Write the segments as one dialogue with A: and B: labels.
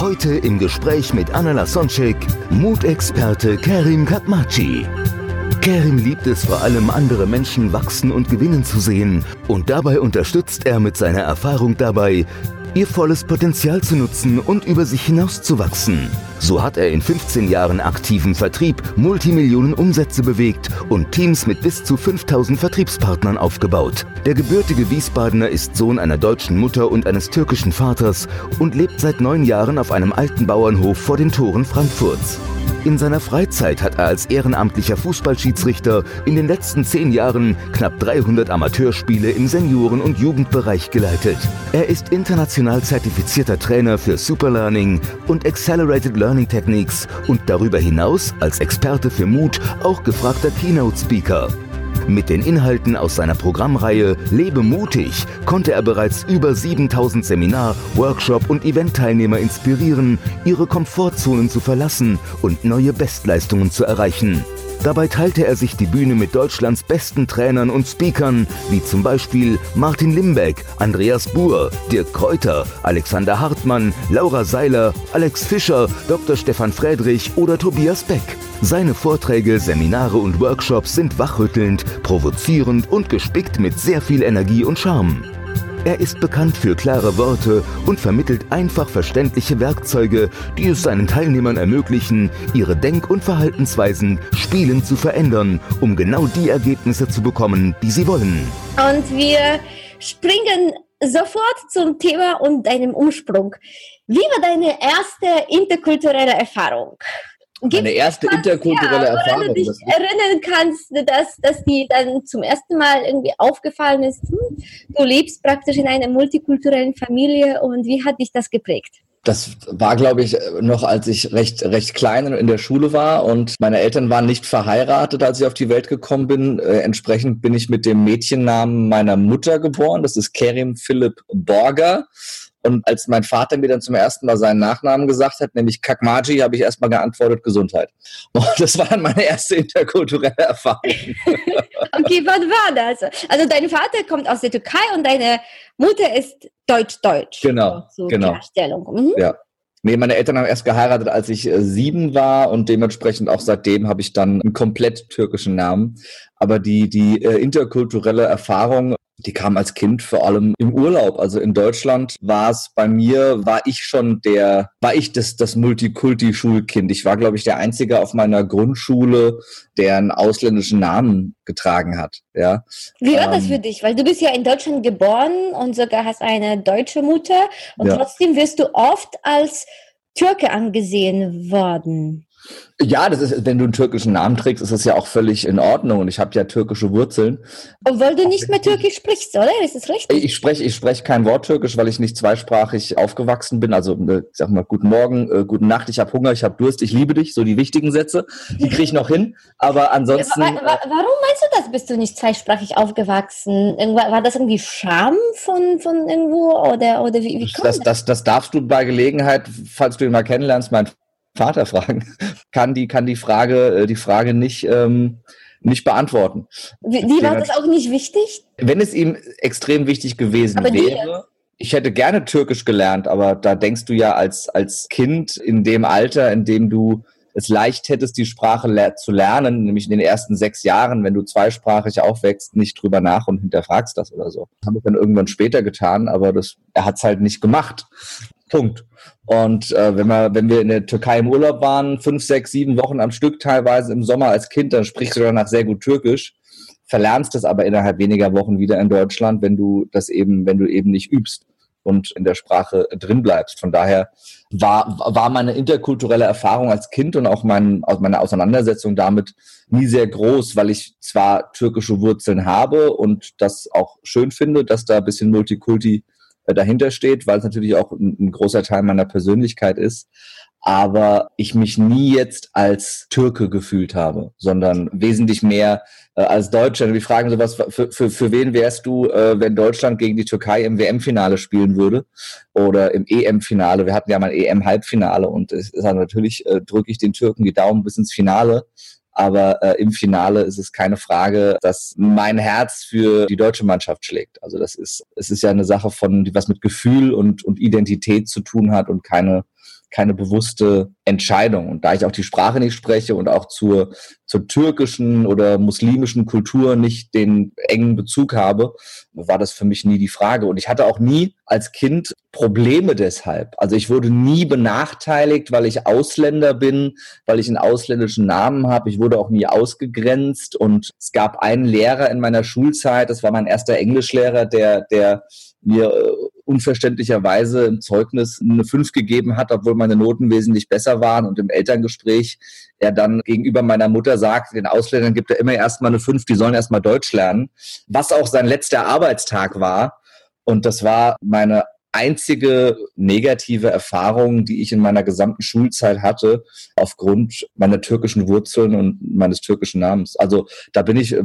A: Heute im Gespräch mit Anna Lasonczek, Mutexperte Kerim Katmachi. Kerim liebt es vor allem, andere Menschen wachsen und gewinnen zu sehen. Und dabei unterstützt er mit seiner Erfahrung dabei, ihr volles Potenzial zu nutzen und über sich hinauszuwachsen. So hat er in 15 Jahren aktiven Vertrieb Multimillionen Umsätze bewegt und Teams mit bis zu 5000 Vertriebspartnern aufgebaut. Der gebürtige Wiesbadener ist Sohn einer deutschen Mutter und eines türkischen Vaters und lebt seit neun Jahren auf einem alten Bauernhof vor den Toren Frankfurts. In seiner Freizeit hat er als ehrenamtlicher Fußballschiedsrichter in den letzten zehn Jahren knapp 300 Amateurspiele im Senioren- und Jugendbereich geleitet. Er ist international zertifizierter Trainer für Superlearning und Accelerated Learning Techniques und darüber hinaus als Experte für Mut auch gefragter Keynote-Speaker. Mit den Inhalten aus seiner Programmreihe Lebe mutig konnte er bereits über 7000 Seminar-, Workshop- und Eventteilnehmer inspirieren, ihre Komfortzonen zu verlassen und neue Bestleistungen zu erreichen. Dabei teilte er sich die Bühne mit Deutschlands besten Trainern und Speakern, wie zum Beispiel Martin Limbeck, Andreas Buhr, Dirk Kräuter, Alexander Hartmann, Laura Seiler, Alex Fischer, Dr. Stefan Friedrich oder Tobias Beck. Seine Vorträge, Seminare und Workshops sind wachrüttelnd, provozierend und gespickt mit sehr viel Energie und Charme. Er ist bekannt für klare Worte und vermittelt einfach verständliche Werkzeuge, die es seinen Teilnehmern ermöglichen, ihre Denk- und Verhaltensweisen spielend zu verändern, um genau die Ergebnisse zu bekommen, die sie wollen.
B: Und wir springen sofort zum Thema und deinem Umsprung. Wie war deine erste interkulturelle Erfahrung? Gibt's
C: Meine erste interkulturelle
B: ja,
C: Erfahrung.
B: du dich erinnern kannst, dass, dass die dann zum ersten Mal irgendwie aufgefallen ist, hm, du lebst praktisch in einer multikulturellen Familie und wie hat dich das geprägt?
C: Das war, glaube ich, noch als ich recht, recht klein in der Schule war und meine Eltern waren nicht verheiratet, als ich auf die Welt gekommen bin. Äh, entsprechend bin ich mit dem Mädchennamen meiner Mutter geboren. Das ist Kerim Philipp Borger. Und als mein Vater mir dann zum ersten Mal seinen Nachnamen gesagt hat, nämlich Kakmaji, habe ich erstmal geantwortet Gesundheit. Und das war dann meine erste interkulturelle Erfahrung.
B: Okay, wann war das? Also dein Vater kommt aus der Türkei und deine Mutter ist deutsch-deutsch.
C: Genau,
B: So
C: genau.
B: Klarstellung. Mhm.
C: Ja. Nee, meine Eltern haben erst geheiratet, als ich äh, sieben war und dementsprechend auch seitdem habe ich dann einen komplett türkischen Namen. Aber die, die äh, interkulturelle Erfahrung, die kam als Kind vor allem im Urlaub. Also in Deutschland war es bei mir, war ich schon der, war ich das, das Multikulti-Schulkind. Ich war, glaube ich, der Einzige auf meiner Grundschule, der einen ausländischen Namen getragen hat. Ja.
B: Wie war das
C: Ähm,
B: für dich? Weil du bist ja in Deutschland geboren und sogar hast eine deutsche Mutter und
C: Ja.
B: trotzdem wirst du oft als Türke angesehen worden.
C: Ja, das ist, wenn du einen türkischen Namen trägst, ist das ja auch völlig in Ordnung. Und ich habe ja türkische Wurzeln.
B: Obwohl du nicht mehr Türkisch sprichst, oder? Ist das richtig?
C: Ich spreche ich spreche kein Wort Türkisch, weil ich nicht zweisprachig aufgewachsen bin. Also äh, ich sag mal, guten Morgen, äh, guten Nacht, ich habe Hunger, ich habe Durst, ich liebe dich. So die wichtigen Sätze, die kriege ich noch hin. Aber ansonsten,
B: wa- warum meinst du das? Bist du nicht zweisprachig aufgewachsen? War das irgendwie Scham von, von irgendwo? Oder, oder wie, wie kommt
C: das, das, das darfst du bei Gelegenheit, falls du ihn mal kennenlernst, meinen Vater fragen. Kann die, kann die Frage, äh, die Frage nicht, ähm, nicht beantworten.
B: Wie, wie war das auch nicht wichtig?
C: Wenn es ihm extrem wichtig gewesen
B: Aber
C: wäre, ich hätte gerne Türkisch gelernt, aber da denkst du ja als, als Kind in dem Alter, in dem du es leicht hättest, die Sprache ler zu lernen, nämlich in den ersten sechs Jahren, wenn du zweisprachig aufwächst, nicht drüber nach und hinterfragst das oder so. Das habe ich dann irgendwann später getan, aber das, er hat es halt nicht gemacht. Punkt. Und äh, wenn, wir, wenn wir in der Türkei im Urlaub waren, fünf, sechs, sieben Wochen am Stück teilweise im Sommer als Kind, dann sprichst du danach sehr gut Türkisch, verlernst es aber innerhalb weniger Wochen wieder in Deutschland, wenn du das eben, wenn du eben nicht übst und in der Sprache drin bleibst. Von daher war, war meine interkulturelle Erfahrung als Kind und auch mein, meine Auseinandersetzung damit nie sehr groß, weil ich zwar türkische Wurzeln habe und das auch schön finde, dass da ein bisschen Multikulti äh, dahinter steht, weil es natürlich auch ein, ein großer Teil meiner Persönlichkeit ist aber ich mich nie jetzt als Türke gefühlt habe, sondern wesentlich mehr äh, als Deutscher. Wir fragen sowas, für, für, für wen wärst du, äh, wenn Deutschland gegen die Türkei im WM-Finale spielen würde oder im EM-Finale? Wir hatten ja mal ein EM-Halbfinale und es ist also natürlich, äh, drücke ich den Türken die Daumen bis ins Finale. Aber äh, im Finale ist es keine Frage, dass mein Herz für die deutsche Mannschaft schlägt. Also das ist, es ist ja eine Sache von, die was mit Gefühl und, und Identität zu tun hat und keine keine bewusste Entscheidung. Und da ich auch die Sprache nicht spreche und auch zur, zur türkischen oder muslimischen Kultur nicht den engen Bezug habe, war das für mich nie die Frage. Und ich hatte auch nie als Kind Probleme deshalb. Also ich wurde nie benachteiligt, weil ich Ausländer bin, weil ich einen ausländischen Namen habe. Ich wurde auch nie ausgegrenzt. Und es gab einen Lehrer in meiner Schulzeit, das war mein erster Englischlehrer, der, der mir äh, unverständlicherweise im Zeugnis eine 5 gegeben hat, obwohl meine Noten wesentlich besser waren und im Elterngespräch er dann gegenüber meiner Mutter sagt, den Ausländern gibt er immer erstmal eine 5, die sollen erstmal Deutsch lernen, was auch sein letzter Arbeitstag war. Und das war meine einzige negative Erfahrung, die ich in meiner gesamten Schulzeit hatte, aufgrund meiner türkischen Wurzeln und meines türkischen Namens. Also da bin ich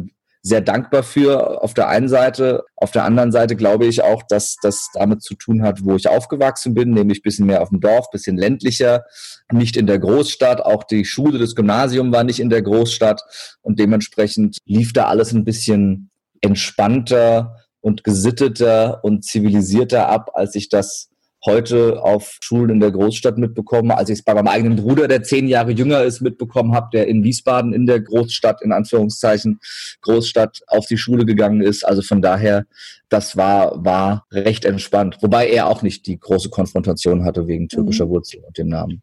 C: sehr dankbar für auf der einen Seite. Auf der anderen Seite glaube ich auch, dass das damit zu tun hat, wo ich aufgewachsen bin, nämlich bisschen mehr auf dem Dorf, bisschen ländlicher, nicht in der Großstadt. Auch die Schule, das Gymnasium war nicht in der Großstadt und dementsprechend lief da alles ein bisschen entspannter und gesitteter und zivilisierter ab, als ich das heute auf Schulen in der Großstadt mitbekommen, als ich es bei meinem eigenen Bruder, der zehn Jahre jünger ist, mitbekommen habe, der in Wiesbaden in der Großstadt, in Anführungszeichen, Großstadt auf die Schule gegangen ist. Also von daher, das war, war recht entspannt. Wobei er auch nicht die große Konfrontation hatte wegen türkischer mhm. Wurzel und dem Namen.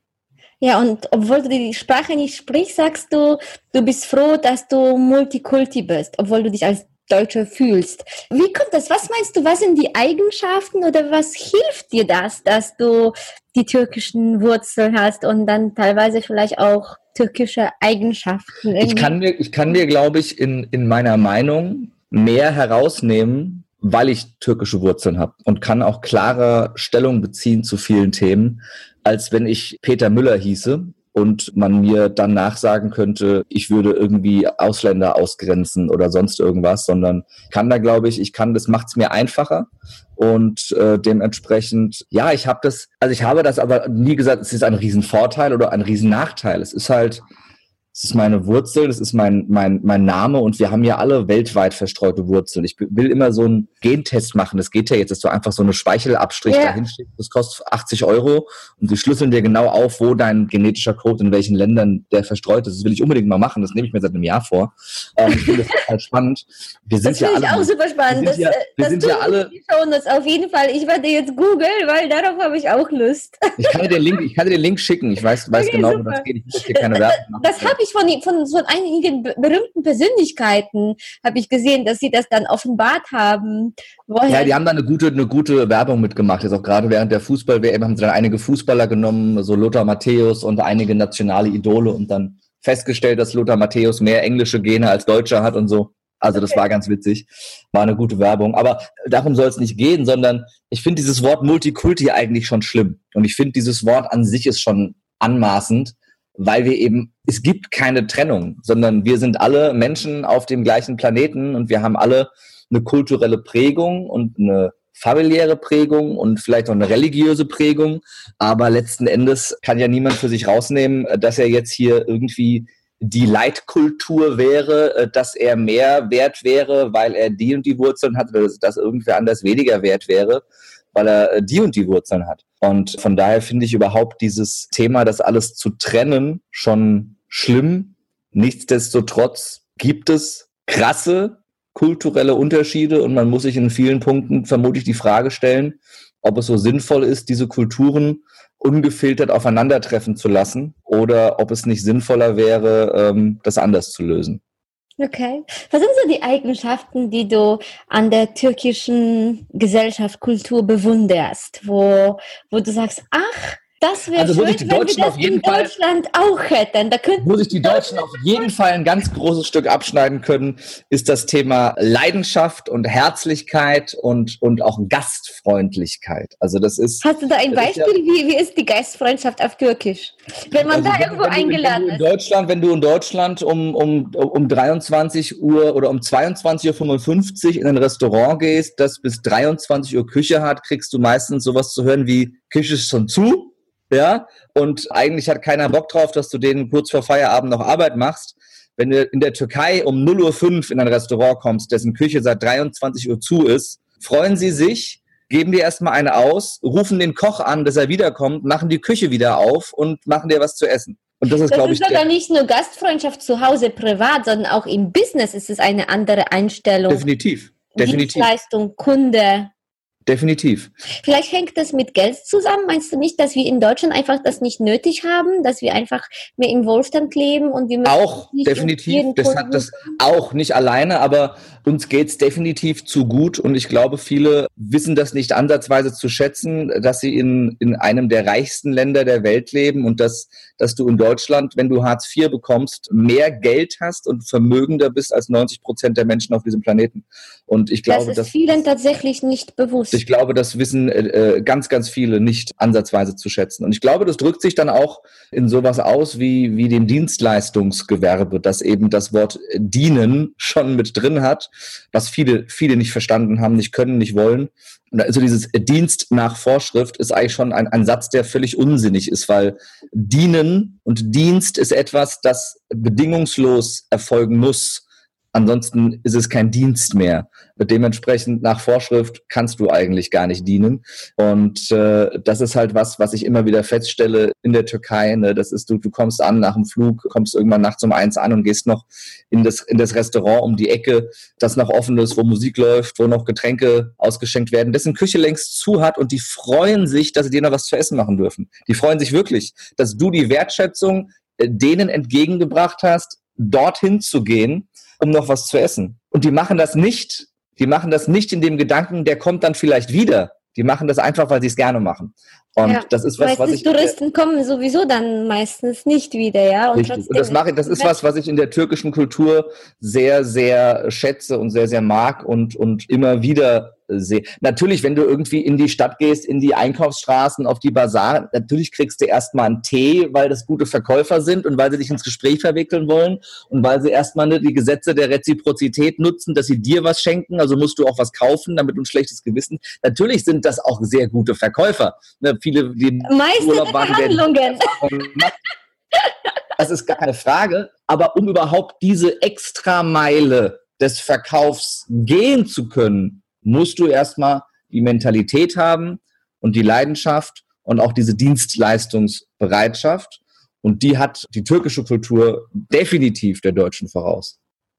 B: Ja, und obwohl du die Sprache nicht sprichst, sagst du, du bist froh, dass du Multikulti bist, obwohl du dich als Deutsche fühlst. Wie kommt das? Was meinst du, was sind die Eigenschaften oder was hilft dir das, dass du die türkischen Wurzeln hast und dann teilweise vielleicht auch türkische Eigenschaften?
C: Ich kann mir, ich kann mir, glaube ich, in, in meiner Meinung mehr herausnehmen, weil ich türkische Wurzeln habe und kann auch klarer Stellung beziehen zu vielen Themen, als wenn ich Peter Müller hieße und man mir dann nachsagen könnte, ich würde irgendwie Ausländer ausgrenzen oder sonst irgendwas, sondern kann da, glaube ich, ich kann, das macht es mir einfacher und äh, dementsprechend, ja, ich habe das, also ich habe das aber nie gesagt, es ist ein Riesenvorteil oder ein Riesennachteil. Es ist halt, es ist meine Wurzel, das ist mein, mein, mein Name und wir haben ja alle weltweit verstreute Wurzeln. Ich will immer so einen Gentest machen. Das geht ja jetzt, dass du einfach so eine Speichelabstrich yeah. dahin schickst. Das kostet 80 Euro und sie schlüsseln dir genau auf, wo dein genetischer Code in welchen Ländern der verstreut ist. Das will ich unbedingt mal machen. Das nehme ich mir seit einem Jahr vor. Ähm, ich finde das total spannend.
B: Wir sind das ja alle. Ich auch super spannend. Wir sind ja, wir das sind ja alle. Schon das auf jeden Fall. Ich werde jetzt googeln, weil darauf habe ich auch Lust.
C: Ich kann dir den Link, ich kann dir den Link schicken. Ich weiß, weiß okay, genau, super. wo das geht. Ich muss dir keine Werbung
B: machen. Das habe ich ich von, von so einigen berühmten Persönlichkeiten habe ich gesehen, dass sie das dann offenbart haben.
C: Woher ja, die haben da eine gute, eine gute Werbung mitgemacht. Jetzt auch gerade während der Fußball-WM haben sie dann einige Fußballer genommen, so Lothar Matthäus und einige nationale Idole und dann festgestellt, dass Lothar Matthäus mehr englische Gene als Deutscher hat und so. Also das war ganz witzig, war eine gute Werbung. Aber darum soll es nicht gehen, sondern ich finde dieses Wort Multikulti eigentlich schon schlimm. Und ich finde dieses Wort an sich ist schon anmaßend, weil wir eben, es gibt keine Trennung, sondern wir sind alle Menschen auf dem gleichen Planeten und wir haben alle eine kulturelle Prägung und eine familiäre Prägung und vielleicht auch eine religiöse Prägung. Aber letzten Endes kann ja niemand für sich rausnehmen, dass er jetzt hier irgendwie die Leitkultur wäre, dass er mehr wert wäre, weil er die und die Wurzeln hat, oder dass irgendwer anders weniger wert wäre, weil er die und die Wurzeln hat. Und von daher finde ich überhaupt dieses Thema, das alles zu trennen, schon schlimm. Nichtsdestotrotz gibt es krasse kulturelle Unterschiede und man muss sich in vielen Punkten vermutlich die Frage stellen, ob es so sinnvoll ist, diese Kulturen ungefiltert aufeinandertreffen zu lassen oder ob es nicht sinnvoller wäre, ähm, das anders zu lösen.
B: Okay. Was sind so die Eigenschaften, die du an der türkischen Gesellschaft, Kultur bewunderst, wo, wo du sagst, ach, Das wäre
C: Also,
B: schön,
C: sich die
B: wenn
C: Deutschen
B: wir das
C: auf jeden
B: in
C: Fall-
B: Deutschland auch hätten. Da könnten
C: Wo sich die Deutschen auf jeden Fall ein ganz großes Stück abschneiden können, ist das Thema Leidenschaft und Herzlichkeit und, und auch Gastfreundlichkeit. Also das ist.
B: Hast du da ein
C: ist ja-
B: Beispiel? wie, wie ist die Geistfreundschaft auf Türkisch? Wenn man
C: Also
B: da
C: wenn-
B: irgendwo
C: wenn du-
B: eingeladen
C: wenn du
B: ist.
C: in Deutschland, wenn du in Deutschland um, um, um 23 Uhr oder um 22.55 Uhr in ein Restaurant gehst, das bis 23 Uhr Küche hat, kriegst du meistens sowas zu hören wie Küche ist schon zu. Ja, und eigentlich hat keiner Bock drauf, dass du denen kurz vor Feierabend noch Arbeit machst. Wenn du in der Türkei um 0.05 Uhr in ein Restaurant kommst, dessen Küche seit 23 Uhr zu ist, freuen sie sich, geben dir erstmal eine aus, rufen den Koch an, dass er wiederkommt, machen die Küche wieder auf und machen dir was zu essen. Und das ist,
B: Das
C: glaube ich,
B: ist sogar nicht nur Gastfreundschaft zu Hause privat, sondern auch im Business ist es eine andere Einstellung.
C: definitiv. Definitiv.
B: Dienstleistung, Kunde.
C: Definitiv.
B: Vielleicht hängt das mit Geld zusammen. Meinst du nicht, dass wir in Deutschland einfach das nicht nötig haben, dass wir einfach mehr im Wohlstand leben und wir müssen
C: Auch, definitiv. Das hat das auch nicht alleine, aber uns geht's definitiv zu gut und ich glaube, viele wissen das nicht ansatzweise zu schätzen, dass sie in, in einem der reichsten Länder der Welt leben und dass, dass du in Deutschland, wenn du Hartz IV bekommst, mehr Geld hast und vermögender bist als 90 Prozent der Menschen auf diesem Planeten. Und ich glaube,
B: das ist
C: dass
B: vielen tatsächlich nicht bewusst.
C: ich glaube, das wissen äh, äh, ganz, ganz viele nicht ansatzweise zu schätzen. Und ich glaube, das drückt sich dann auch in sowas aus wie, wie dem Dienstleistungsgewerbe, das eben das Wort äh, dienen schon mit drin hat, was viele, viele nicht verstanden haben, nicht können, nicht wollen. Und also dieses Dienst nach Vorschrift ist eigentlich schon ein, ein Satz, der völlig unsinnig ist, weil dienen und Dienst ist etwas, das bedingungslos erfolgen muss. Ansonsten ist es kein Dienst mehr. Dementsprechend nach Vorschrift kannst du eigentlich gar nicht dienen. Und äh, das ist halt was, was ich immer wieder feststelle in der Türkei. Ne? Das ist, du, du kommst an nach dem Flug, kommst irgendwann nachts um eins an und gehst noch in das, in das Restaurant um die Ecke, das noch offen ist, wo Musik läuft, wo noch Getränke ausgeschenkt werden, dessen Küche längst zu hat und die freuen sich, dass sie dir noch was zu essen machen dürfen. Die freuen sich wirklich, dass du die Wertschätzung äh, denen entgegengebracht hast, dorthin zu gehen, um noch was zu essen. Und die machen das nicht, die machen das nicht in dem Gedanken, der kommt dann vielleicht wieder. Die machen das einfach, weil sie es gerne machen. Und
B: Ja,
C: das ist was, was ich.
B: Touristen kommen sowieso dann meistens nicht wieder, ja. Und,
C: Richtig.
B: trotzdem
C: Und das mache ich, das ist was, was ich in der türkischen Kultur sehr, sehr schätze und sehr, sehr mag und, und immer wieder sehe. Natürlich, wenn du irgendwie in die Stadt gehst, in die Einkaufsstraßen, auf die Bazar, natürlich kriegst du erstmal einen Tee, weil das gute Verkäufer sind und weil sie dich ins Gespräch verwickeln wollen und weil sie erstmal ne, die Gesetze der Reziprozität nutzen, dass sie dir was schenken, also musst du auch was kaufen, damit du ein schlechtes Gewissen. Natürlich sind das auch sehr gute Verkäufer. Ne, viele, die im
B: Meiste
C: Urlaub waren,
B: Verhandlungen.
C: das ist gar keine Frage. Aber um überhaupt diese Extrameile des Verkaufs gehen zu können, musst du erstmal die Mentalität haben und die Leidenschaft und auch diese Dienstleistungsbereitschaft. Und die hat die türkische Kultur definitiv der deutschen voraus.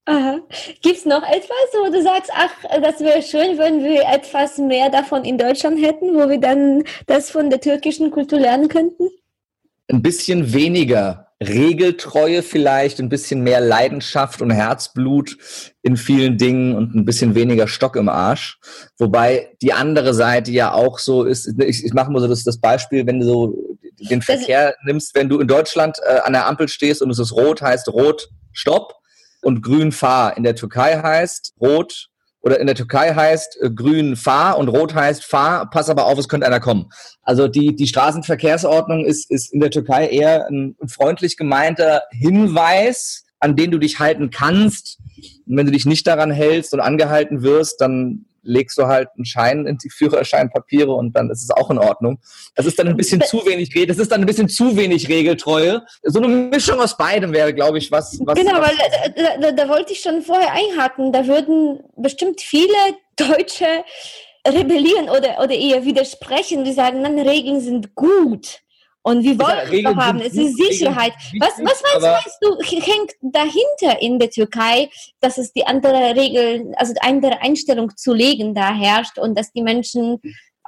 B: Aha. Gibt's noch etwas, wo du sagst, ach, das wäre schön, wenn wir etwas mehr davon in Deutschland hätten, wo wir dann das von der türkischen Kultur lernen könnten?
C: Ein bisschen weniger Regeltreue vielleicht, ein bisschen mehr Leidenschaft und Herzblut in vielen Dingen und ein bisschen weniger Stock im Arsch. Wobei die andere Seite ja auch so ist, ich, ich mache mal so das, das Beispiel, wenn du so den Verkehr nimmst, wenn du in Deutschland äh, an der Ampel stehst und es ist rot, heißt rot, stopp und grün, fahr. In der Türkei heißt rot oder in der Türkei heißt äh, grün fahr und rot heißt fahr, pass aber auf, es könnte einer kommen. Also die, die Straßenverkehrsordnung ist, ist in der Türkei eher ein, freundlich gemeinter Hinweis, an den du dich halten kannst. Und wenn du dich nicht daran hältst und angehalten wirst, dann legst du halt einen Schein in die Führerscheinpapiere und dann ist es auch in Ordnung. Das ist dann ein bisschen zu wenig, das ist dann ein bisschen zu wenig Regeltreue. So eine Mischung aus beidem wäre, glaube ich, was. was
B: genau,
C: was,
B: weil da, da, da wollte ich schon vorher einhaken. Da würden bestimmt viele Deutsche rebellieren oder, oder eher widersprechen. Die sagen, nein, Regeln sind gut. Und wir wollen es
C: Regeln
B: doch haben. Es ist Sicherheit.
C: Regeln
B: Was, was meinst, meinst du, hängt dahinter in der Türkei, dass es die andere Regel, also die andere Einstellung zu legen da herrscht und dass die Menschen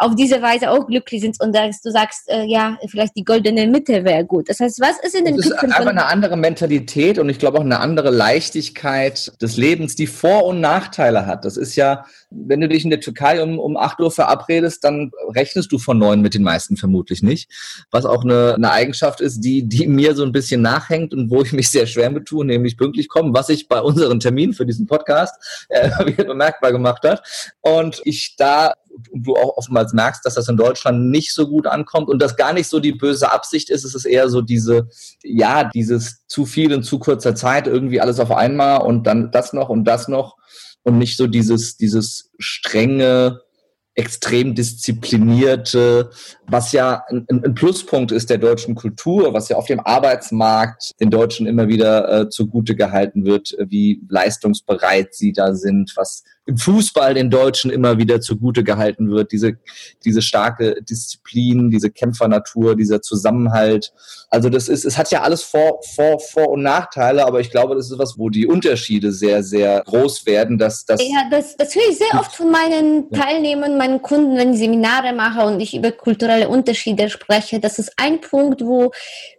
B: auf diese Weise auch glücklich sind und dass du sagst, äh, ja, vielleicht die goldene Mitte wäre gut. Das heißt, was ist in den
C: Es ist
B: Köpfen
C: einfach eine andere Mentalität und ich glaube auch eine andere Leichtigkeit des Lebens, die Vor- und Nachteile hat. Das ist ja wenn du dich in der Türkei um, um 8 Uhr verabredest, dann rechnest du von neun mit den meisten vermutlich nicht. Was auch eine, eine Eigenschaft ist, die, die mir so ein bisschen nachhängt und wo ich mich sehr schwer mit tue, nämlich pünktlich kommen, was ich bei unseren Terminen für diesen Podcast äh, wieder bemerkbar gemacht hat. Und ich da und du auch oftmals merkst, dass das in Deutschland nicht so gut ankommt und das gar nicht so die böse Absicht ist. Es ist eher so diese, ja, dieses zu viel in zu kurzer Zeit, irgendwie alles auf einmal und dann das noch und das noch und nicht so dieses, dieses strenge, extrem disziplinierte, was ja ein, ein, Pluspunkt ist der deutschen Kultur, was ja auf dem Arbeitsmarkt den Deutschen immer wieder äh, zugute gehalten wird, wie leistungsbereit sie da sind, was im Fußball den Deutschen immer wieder zugute gehalten wird, diese, diese starke Disziplin, diese Kämpfernatur, dieser Zusammenhalt. Also das ist, es hat ja alles Vor, Vor, Vor- und Nachteile, aber ich glaube, das ist was, wo die Unterschiede sehr, sehr groß werden. Dass, dass
B: ja, das, das höre ich sehr oft von meinen Teilnehmern, meinen Kunden, wenn ich Seminare mache und ich über kulturelle Unterschiede spreche. Das ist ein Punkt, wo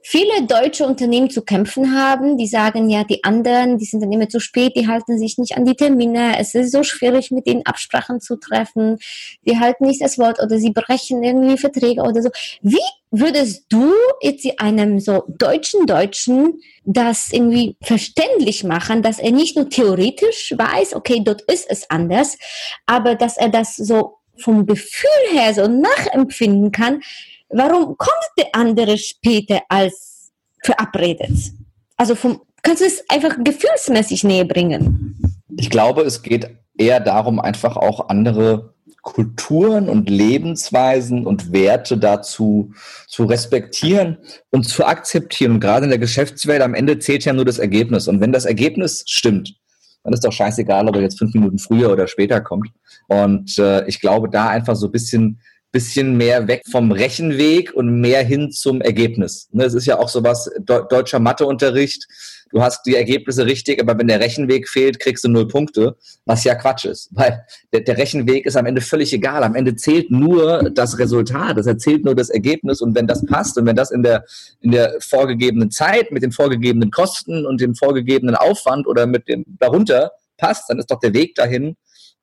B: viele deutsche Unternehmen zu kämpfen haben. Die sagen ja, die anderen, die sind dann immer zu spät, die halten sich nicht an die Termine. Es ist so schwierig, mit ihnen Absprachen zu treffen. Die halten nicht das Wort oder sie brechen irgendwie Verträge oder so. Wie würdest du jetzt einem so deutschen Deutschen das irgendwie verständlich machen, dass er nicht nur theoretisch weiß, okay, dort ist es anders, aber dass er das so vom Gefühl her so nachempfinden kann, warum kommt der andere später als verabredet? Also vom, kannst du es einfach gefühlsmäßig näher bringen?
C: Ich glaube, es geht eher darum, einfach auch andere Kulturen und Lebensweisen und Werte dazu zu respektieren und zu akzeptieren. Und gerade in der Geschäftswelt am Ende zählt ja nur das Ergebnis. Und wenn das Ergebnis stimmt, dann ist doch scheißegal, ob er jetzt fünf Minuten früher oder später kommt. Und äh, ich glaube, da einfach so ein bisschen bisschen mehr weg vom Rechenweg und mehr hin zum Ergebnis. Ne, es ist ja auch sowas, deutscher Matheunterricht, du hast die Ergebnisse richtig, aber wenn der Rechenweg fehlt, kriegst du null Punkte, was ja Quatsch ist, weil der, der Rechenweg ist am Ende völlig egal. Am Ende zählt nur das Resultat, es erzählt nur das Ergebnis und wenn das passt und wenn das in der, in der vorgegebenen Zeit mit den vorgegebenen Kosten und dem vorgegebenen Aufwand oder mit dem darunter passt, dann ist doch der Weg dahin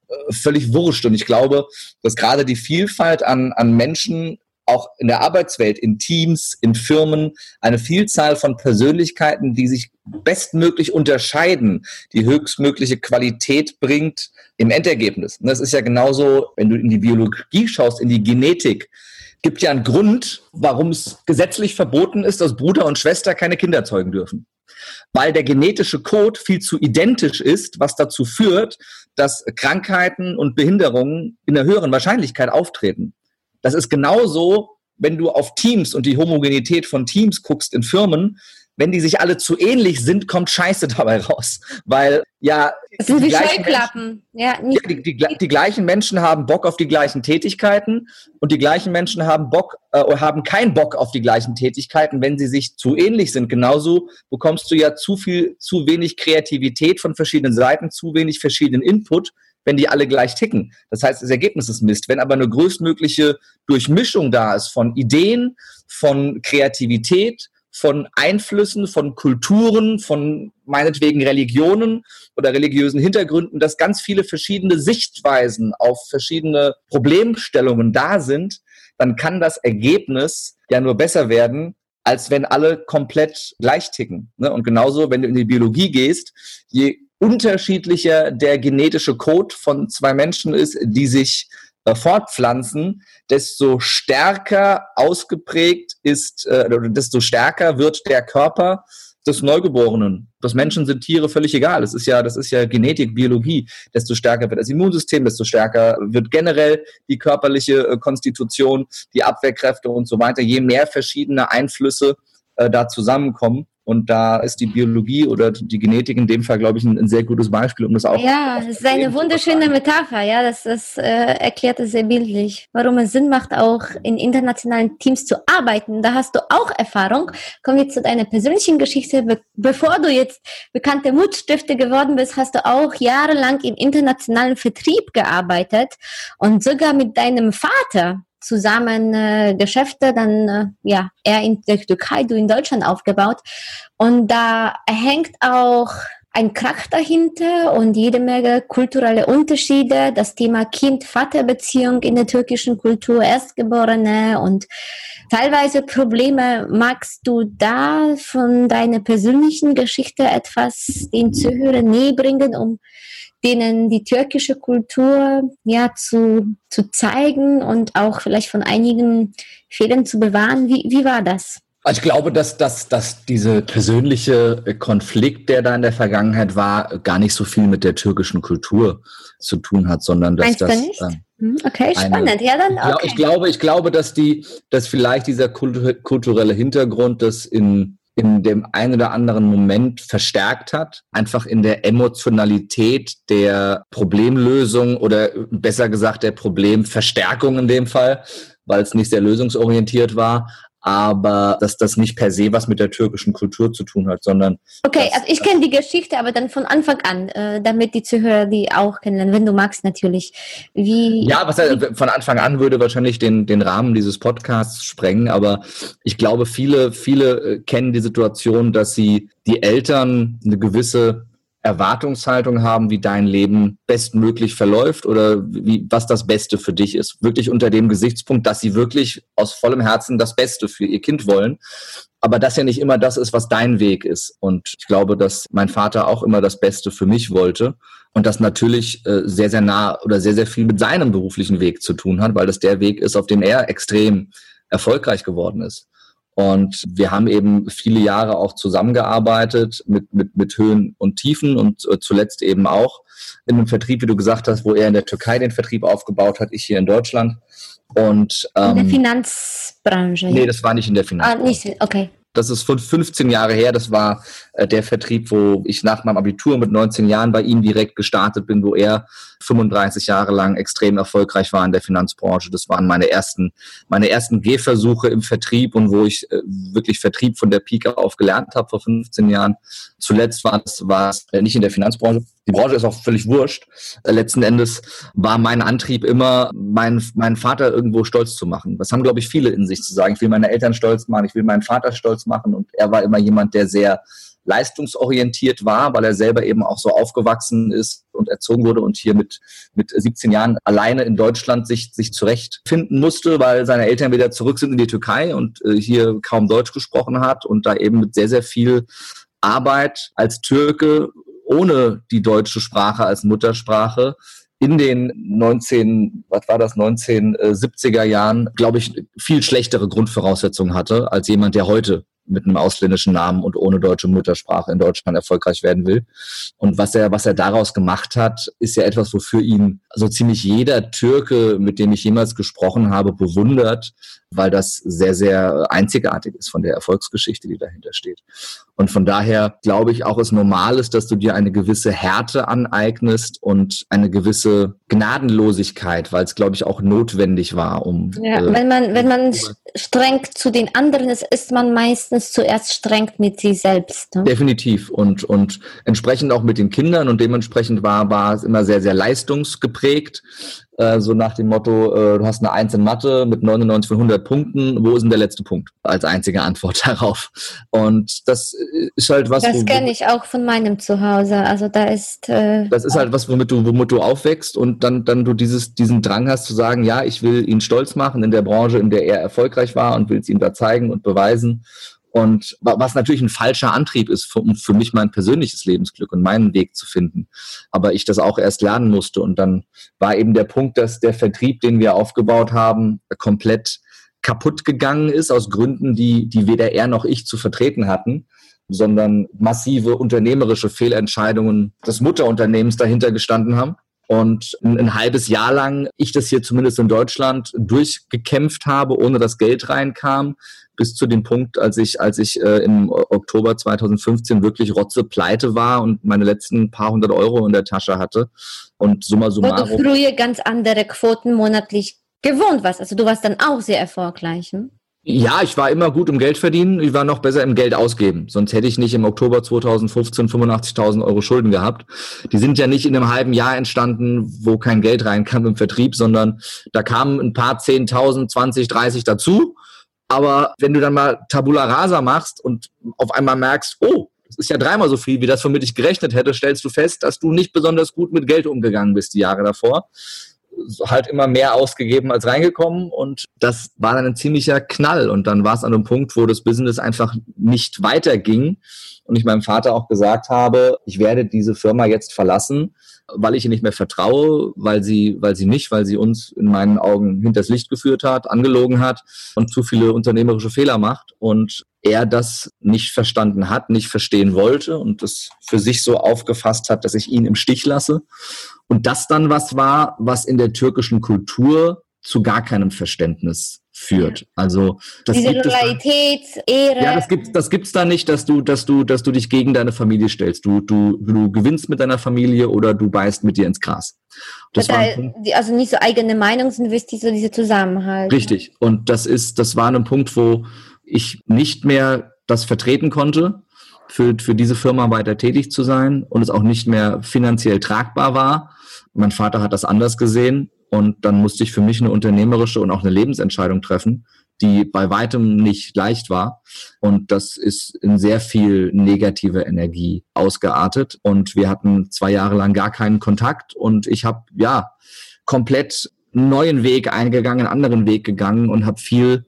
C: äh, völlig wurscht. Und ich glaube, dass gerade die Vielfalt an, an Menschen auch in der Arbeitswelt, in Teams, in Firmen, eine Vielzahl von Persönlichkeiten, die sich bestmöglich unterscheiden, die höchstmögliche Qualität bringt im Endergebnis. Und das ist ja genauso, wenn du in die Biologie schaust, in die Genetik, gibt ja einen Grund, warum es gesetzlich verboten ist, dass Bruder und Schwester keine Kinder zeugen dürfen. Weil der genetische Code viel zu identisch ist, was dazu führt, dass Krankheiten und Behinderungen in einer höheren Wahrscheinlichkeit auftreten. Das ist genauso, wenn du auf Teams und die Homogenität von Teams guckst in Firmen, wenn die sich alle zu ähnlich sind, kommt Scheiße dabei raus. Weil ja.
B: Das sind wie Scheuklappen. Ja,
C: ja die, die, die, gleichen Menschen haben Bock auf die gleichen Tätigkeiten und die gleichen Menschen haben Bock, äh, haben keinen Bock auf die gleichen Tätigkeiten, wenn sie sich zu ähnlich sind. Genauso bekommst du ja zu viel, zu wenig Kreativität von verschiedenen Seiten, zu wenig verschiedenen Input, wenn die alle gleich ticken. Das heißt, das Ergebnis ist Mist. Wenn aber eine größtmögliche Durchmischung da ist von Ideen, von Kreativität, von Einflüssen, von Kulturen, von meinetwegen Religionen oder religiösen Hintergründen, dass ganz viele verschiedene Sichtweisen auf verschiedene Problemstellungen da sind, dann kann das Ergebnis ja nur besser werden, als wenn alle komplett gleich ticken. Ne? Und genauso, wenn du in die Biologie gehst, je unterschiedlicher der genetische Code von zwei Menschen ist, die sich äh, fortpflanzen, desto stärker ausgeprägt ist, äh, desto stärker wird der Körper des Neugeborenen. Das Menschen sind Tiere völlig egal. Das ist ja, das ist ja Genetik, Biologie. Desto stärker wird das Immunsystem, desto stärker wird generell die körperliche äh, Konstitution, die Abwehrkräfte und so weiter. Je mehr verschiedene Einflüsse äh, da zusammenkommen, und da ist die Biologie oder die Genetik in dem Fall, glaube ich, ein, ein sehr gutes Beispiel, um das auch.
B: Ja, das ist eine wunderschöne Metapher. Ja, das, das äh, erklärt es sehr bildlich, warum es Sinn macht, auch in internationalen Teams zu arbeiten. Da hast du auch Erfahrung. Kommen wir zu deiner persönlichen Geschichte. Be bevor du jetzt bekannte Mutstifter geworden bist, hast du auch jahrelang im internationalen Vertrieb gearbeitet und sogar mit deinem Vater zusammen äh, Geschäfte, dann äh, ja, er in der Türkei, du in Deutschland aufgebaut. Und da hängt auch ein Krach dahinter und jede Menge kulturelle Unterschiede. Das Thema Kind-Vater-Beziehung in der türkischen Kultur, Erstgeborene und teilweise Probleme. Magst du da von deiner persönlichen Geschichte etwas den Zuhörern näher bringen, um denen die türkische Kultur ja zu, zu zeigen und auch vielleicht von einigen Fehlern zu bewahren? Wie, wie war das?
C: Also ich glaube, dass, dass, dass diese persönliche Konflikt, der da in der Vergangenheit war, gar nicht so viel mit der türkischen Kultur zu tun hat, sondern dass
B: Meinst
C: das.
B: Du nicht? Ähm, okay, spannend. Eine, ja, dann. Okay.
C: Ich glaube, ich glaube, dass die, dass vielleicht dieser kulturelle Hintergrund das in in dem einen oder anderen Moment verstärkt hat, einfach in der Emotionalität der Problemlösung oder besser gesagt der Problemverstärkung in dem Fall, weil es nicht sehr lösungsorientiert war, aber dass das nicht per se was mit der türkischen Kultur zu tun hat, sondern.
B: Okay,
C: dass,
B: also ich kenne die Geschichte, aber dann von Anfang an, äh, damit die Zuhörer die auch kennenlernen, wenn du magst natürlich. Wie,
C: ja, was wie, von Anfang an würde wahrscheinlich den, den Rahmen dieses Podcasts sprengen, aber ich glaube, viele, viele äh, kennen die Situation, dass sie die Eltern eine gewisse Erwartungshaltung haben, wie dein Leben bestmöglich verläuft oder wie, was das Beste für dich ist. Wirklich unter dem Gesichtspunkt, dass sie wirklich aus vollem Herzen das Beste für ihr Kind wollen. Aber das ja nicht immer das ist, was dein Weg ist. Und ich glaube, dass mein Vater auch immer das Beste für mich wollte und das natürlich äh, sehr, sehr nah oder sehr, sehr viel mit seinem beruflichen Weg zu tun hat, weil das der Weg ist, auf dem er extrem erfolgreich geworden ist. Und wir haben eben viele Jahre auch zusammengearbeitet mit, mit, mit Höhen und Tiefen und äh, zuletzt eben auch in einem Vertrieb, wie du gesagt hast, wo er in der Türkei den Vertrieb aufgebaut hat, ich hier in Deutschland. Und,
B: ähm, in der ähm, Finanzbranche?
C: Nee, das war nicht in der Finanzbranche.
B: Ah, nicht, okay.
C: Das ist von 15 Jahre her. Das war der Vertrieb, wo ich nach meinem Abitur mit 19 Jahren bei ihm direkt gestartet bin, wo er 35 Jahre lang extrem erfolgreich war in der Finanzbranche. Das waren meine ersten, meine ersten Gehversuche im Vertrieb und wo ich äh, wirklich Vertrieb von der Pike auf gelernt habe vor 15 Jahren. Zuletzt war es, war es äh, nicht in der Finanzbranche. Die Branche ist auch völlig wurscht. Äh, letzten Endes war mein Antrieb immer, meinen, meinen Vater irgendwo stolz zu machen. Das haben, glaube ich, viele in sich zu sagen. Ich will meine Eltern stolz machen, ich will meinen Vater stolz machen. Und er war immer jemand, der sehr leistungsorientiert war, weil er selber eben auch so aufgewachsen ist und erzogen wurde und hier mit, mit 17 Jahren alleine in Deutschland sich, sich zurechtfinden musste, weil seine Eltern wieder zurück sind in die Türkei und äh, hier kaum Deutsch gesprochen hat und da eben mit sehr, sehr viel Arbeit als Türke ohne die deutsche Sprache als Muttersprache in den 19, was war das, 1970er Jahren, glaube ich, viel schlechtere Grundvoraussetzungen hatte als jemand, der heute mit einem ausländischen Namen und ohne deutsche Muttersprache in Deutschland erfolgreich werden will. Und was er, was er daraus gemacht hat, ist ja etwas, wofür ihn so ziemlich jeder Türke, mit dem ich jemals gesprochen habe, bewundert, weil das sehr, sehr einzigartig ist von der Erfolgsgeschichte, die dahinter steht. Und von daher glaube ich auch, es normal ist, dass du dir eine gewisse Härte aneignest und eine gewisse Gnadenlosigkeit, weil es, glaube ich, auch notwendig war, um.
B: Ja, äh, wenn man, wenn man streng zu den anderen ist, ist man meistens zuerst streng mit sich selbst.
C: Ne? Definitiv. Und, und entsprechend auch mit den Kindern und dementsprechend war, war es immer sehr, sehr leistungsgeprägt. Äh, so nach dem Motto, äh, du hast eine Eins in Mathe mit 99 von 100 Punkten, wo ist denn der letzte Punkt? Als einzige Antwort darauf. Und das ist halt was.
B: Das kenne ich auch von meinem Zuhause. Also da ist.
C: Äh, das ist halt was, womit du, womit du aufwächst und dann, dann du dieses, diesen Drang hast zu sagen, ja, ich will ihn stolz machen in der Branche, in der er erfolgreich war und will es ihm da zeigen und beweisen. Und was natürlich ein falscher Antrieb ist, für, für, mich mein persönliches Lebensglück und meinen Weg zu finden. Aber ich das auch erst lernen musste. Und dann war eben der Punkt, dass der Vertrieb, den wir aufgebaut haben, komplett kaputt gegangen ist aus Gründen, die, die weder er noch ich zu vertreten hatten, sondern massive unternehmerische Fehlentscheidungen des Mutterunternehmens dahinter gestanden haben und ein, ein, halbes Jahr lang ich das hier zumindest in Deutschland durchgekämpft habe, ohne dass Geld reinkam, bis zu dem Punkt, als ich, als ich äh, im Oktober 2015 wirklich rotze pleite war und meine letzten paar hundert Euro in der Tasche hatte. Und summa summarum.
B: Wo du früher ganz andere Quoten monatlich gewohnt warst. Also du warst dann auch sehr erfolgreich. Hm?
C: Ja, ich war immer gut im Geld verdienen. Ich war noch besser im Geld ausgeben. Sonst hätte ich nicht im Oktober 2015 85.000 Euro Schulden gehabt. Die sind ja nicht in einem halben Jahr entstanden, wo kein Geld reinkam im Vertrieb, sondern da kamen ein paar 10.000, 20, 30 dazu. Aber wenn du dann mal Tabula Rasa machst und auf einmal merkst, oh, Das ist ja dreimal so viel, wie das, womit ich gerechnet hätte, stellst du fest, dass du nicht besonders gut mit Geld umgegangen bist die Jahre davor. Halt immer mehr ausgegeben als reingekommen und das war dann ein ziemlicher Knall. Und dann war es an einem Punkt, wo das Business einfach nicht weiterging und ich meinem Vater auch gesagt habe, ich werde diese Firma jetzt verlassen, weil ich ihr nicht mehr vertraue, weil sie, weil sie nicht, weil sie uns in meinen Augen hinters Licht geführt hat, angelogen hat und zu viele unternehmerische Fehler macht und er das nicht verstanden hat, nicht verstehen wollte und das für sich so aufgefasst hat, dass ich ihn im Stich lasse. Und das dann was war, was in der türkischen Kultur zu gar keinem Verständnis führt. Also
B: das diese gibt Loyalität,
C: es Ehre. Ja, das gibt das gibt's da nicht, dass du dass du dass du dich gegen deine Familie stellst. Du du du gewinnst mit deiner Familie oder du beißt mit dir ins Gras.
B: Das heißt, also nicht so eigene Meinung, sondern wichtig so diese Zusammenhalt.
C: Richtig. Und das ist das war ein Punkt, wo ich nicht mehr das vertreten konnte. Für, für diese Firma weiter tätig zu sein und es auch nicht mehr finanziell tragbar war. Mein Vater hat das anders gesehen und dann musste ich für mich eine unternehmerische und auch eine Lebensentscheidung treffen, die bei weitem nicht leicht war. Und das ist in sehr viel negative Energie ausgeartet. Und wir hatten zwei Jahre lang gar keinen Kontakt. Und ich habe ja komplett einen neuen Weg eingegangen, einen anderen Weg gegangen und habe viel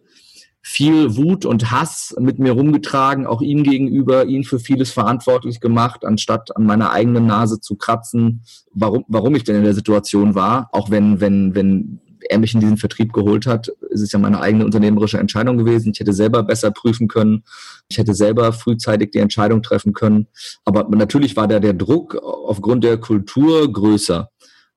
C: viel Wut und Hass mit mir rumgetragen, auch ihm gegenüber, ihn für vieles verantwortlich gemacht, anstatt an meiner eigenen Nase zu kratzen, warum, warum ich denn in der Situation war, auch wenn, wenn, wenn er mich in diesen Vertrieb geholt hat, ist es ja meine eigene unternehmerische Entscheidung gewesen. Ich hätte selber besser prüfen können. Ich hätte selber frühzeitig die Entscheidung treffen können. Aber natürlich war da der Druck aufgrund der Kultur größer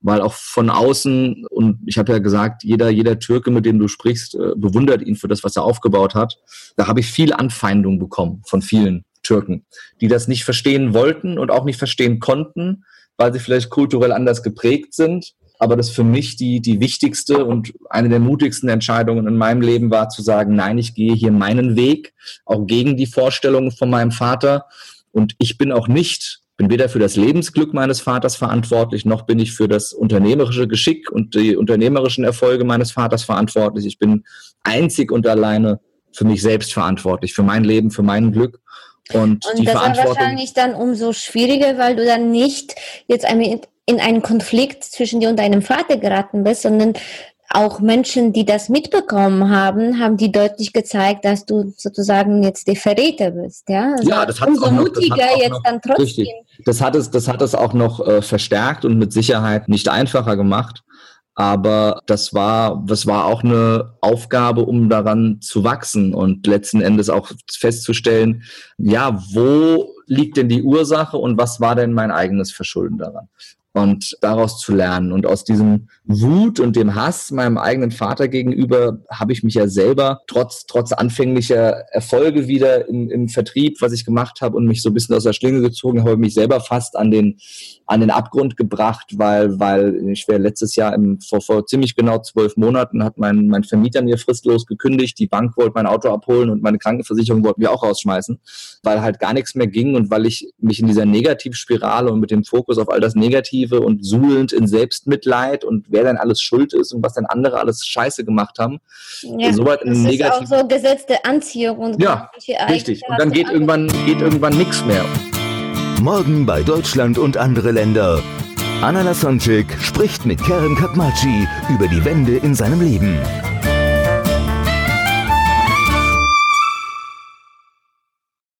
C: weil auch von außen, und ich habe ja gesagt, jeder, jeder Türke, mit dem du sprichst, äh, bewundert ihn für das, was er aufgebaut hat. Da habe ich viel Anfeindung bekommen von vielen Türken, die das nicht verstehen wollten und auch nicht verstehen konnten, weil sie vielleicht kulturell anders geprägt sind. Aber das für mich die, die wichtigste und eine der mutigsten Entscheidungen in meinem Leben war zu sagen, nein, ich gehe hier meinen Weg, auch gegen die Vorstellungen von meinem Vater. Und ich bin auch nicht bin weder für das Lebensglück meines Vaters verantwortlich, noch bin ich für das unternehmerische Geschick und die unternehmerischen Erfolge meines Vaters verantwortlich. Ich bin einzig und alleine für mich selbst verantwortlich, für mein Leben, für mein Glück. Und,
B: und die das war wahrscheinlich dann umso schwieriger, weil du dann nicht jetzt in einen Konflikt zwischen dir und deinem Vater geraten bist, sondern auch Menschen, die das mitbekommen haben, haben die deutlich gezeigt, dass du sozusagen jetzt der Verräter bist. Ja,
C: also ja das hat umso noch, mutiger das jetzt noch, dann trotzdem. Richtig. Das hat es, das hat es auch noch äh, verstärkt und mit Sicherheit nicht einfacher gemacht. Aber das war, das war auch eine Aufgabe, um daran zu wachsen und letzten Endes auch festzustellen, ja, wo liegt denn die Ursache und was war denn mein eigenes Verschulden daran? Und daraus zu lernen. Und aus diesem Wut und dem Hass meinem eigenen Vater gegenüber habe ich mich ja selber trotz, trotz anfänglicher Erfolge wieder im, im Vertrieb, was ich gemacht habe und mich so ein bisschen aus der Schlinge gezogen habe, mich selber fast an den, an den Abgrund gebracht, weil, weil ich wäre letztes Jahr im, vor, vor ziemlich genau zwölf Monaten hat mein, mein Vermieter mir fristlos gekündigt, die Bank wollte mein Auto abholen und meine Krankenversicherung wollten wir auch rausschmeißen, weil halt gar nichts mehr ging und weil ich mich in dieser Negativspirale und mit dem Fokus auf all das Negative Negative und suhlend in Selbstmitleid und wer denn alles schuld ist und was denn andere alles Scheiße gemacht haben.
B: Ja, so weit das ist auch so gesetzte Anziehung und
C: ja, richtig. Und dann geht irgendwann, geht irgendwann nichts mehr.
A: Morgen bei Deutschland und andere Länder. Anna Lasonczyk spricht mit Karen Kapmachi über die Wende in seinem Leben.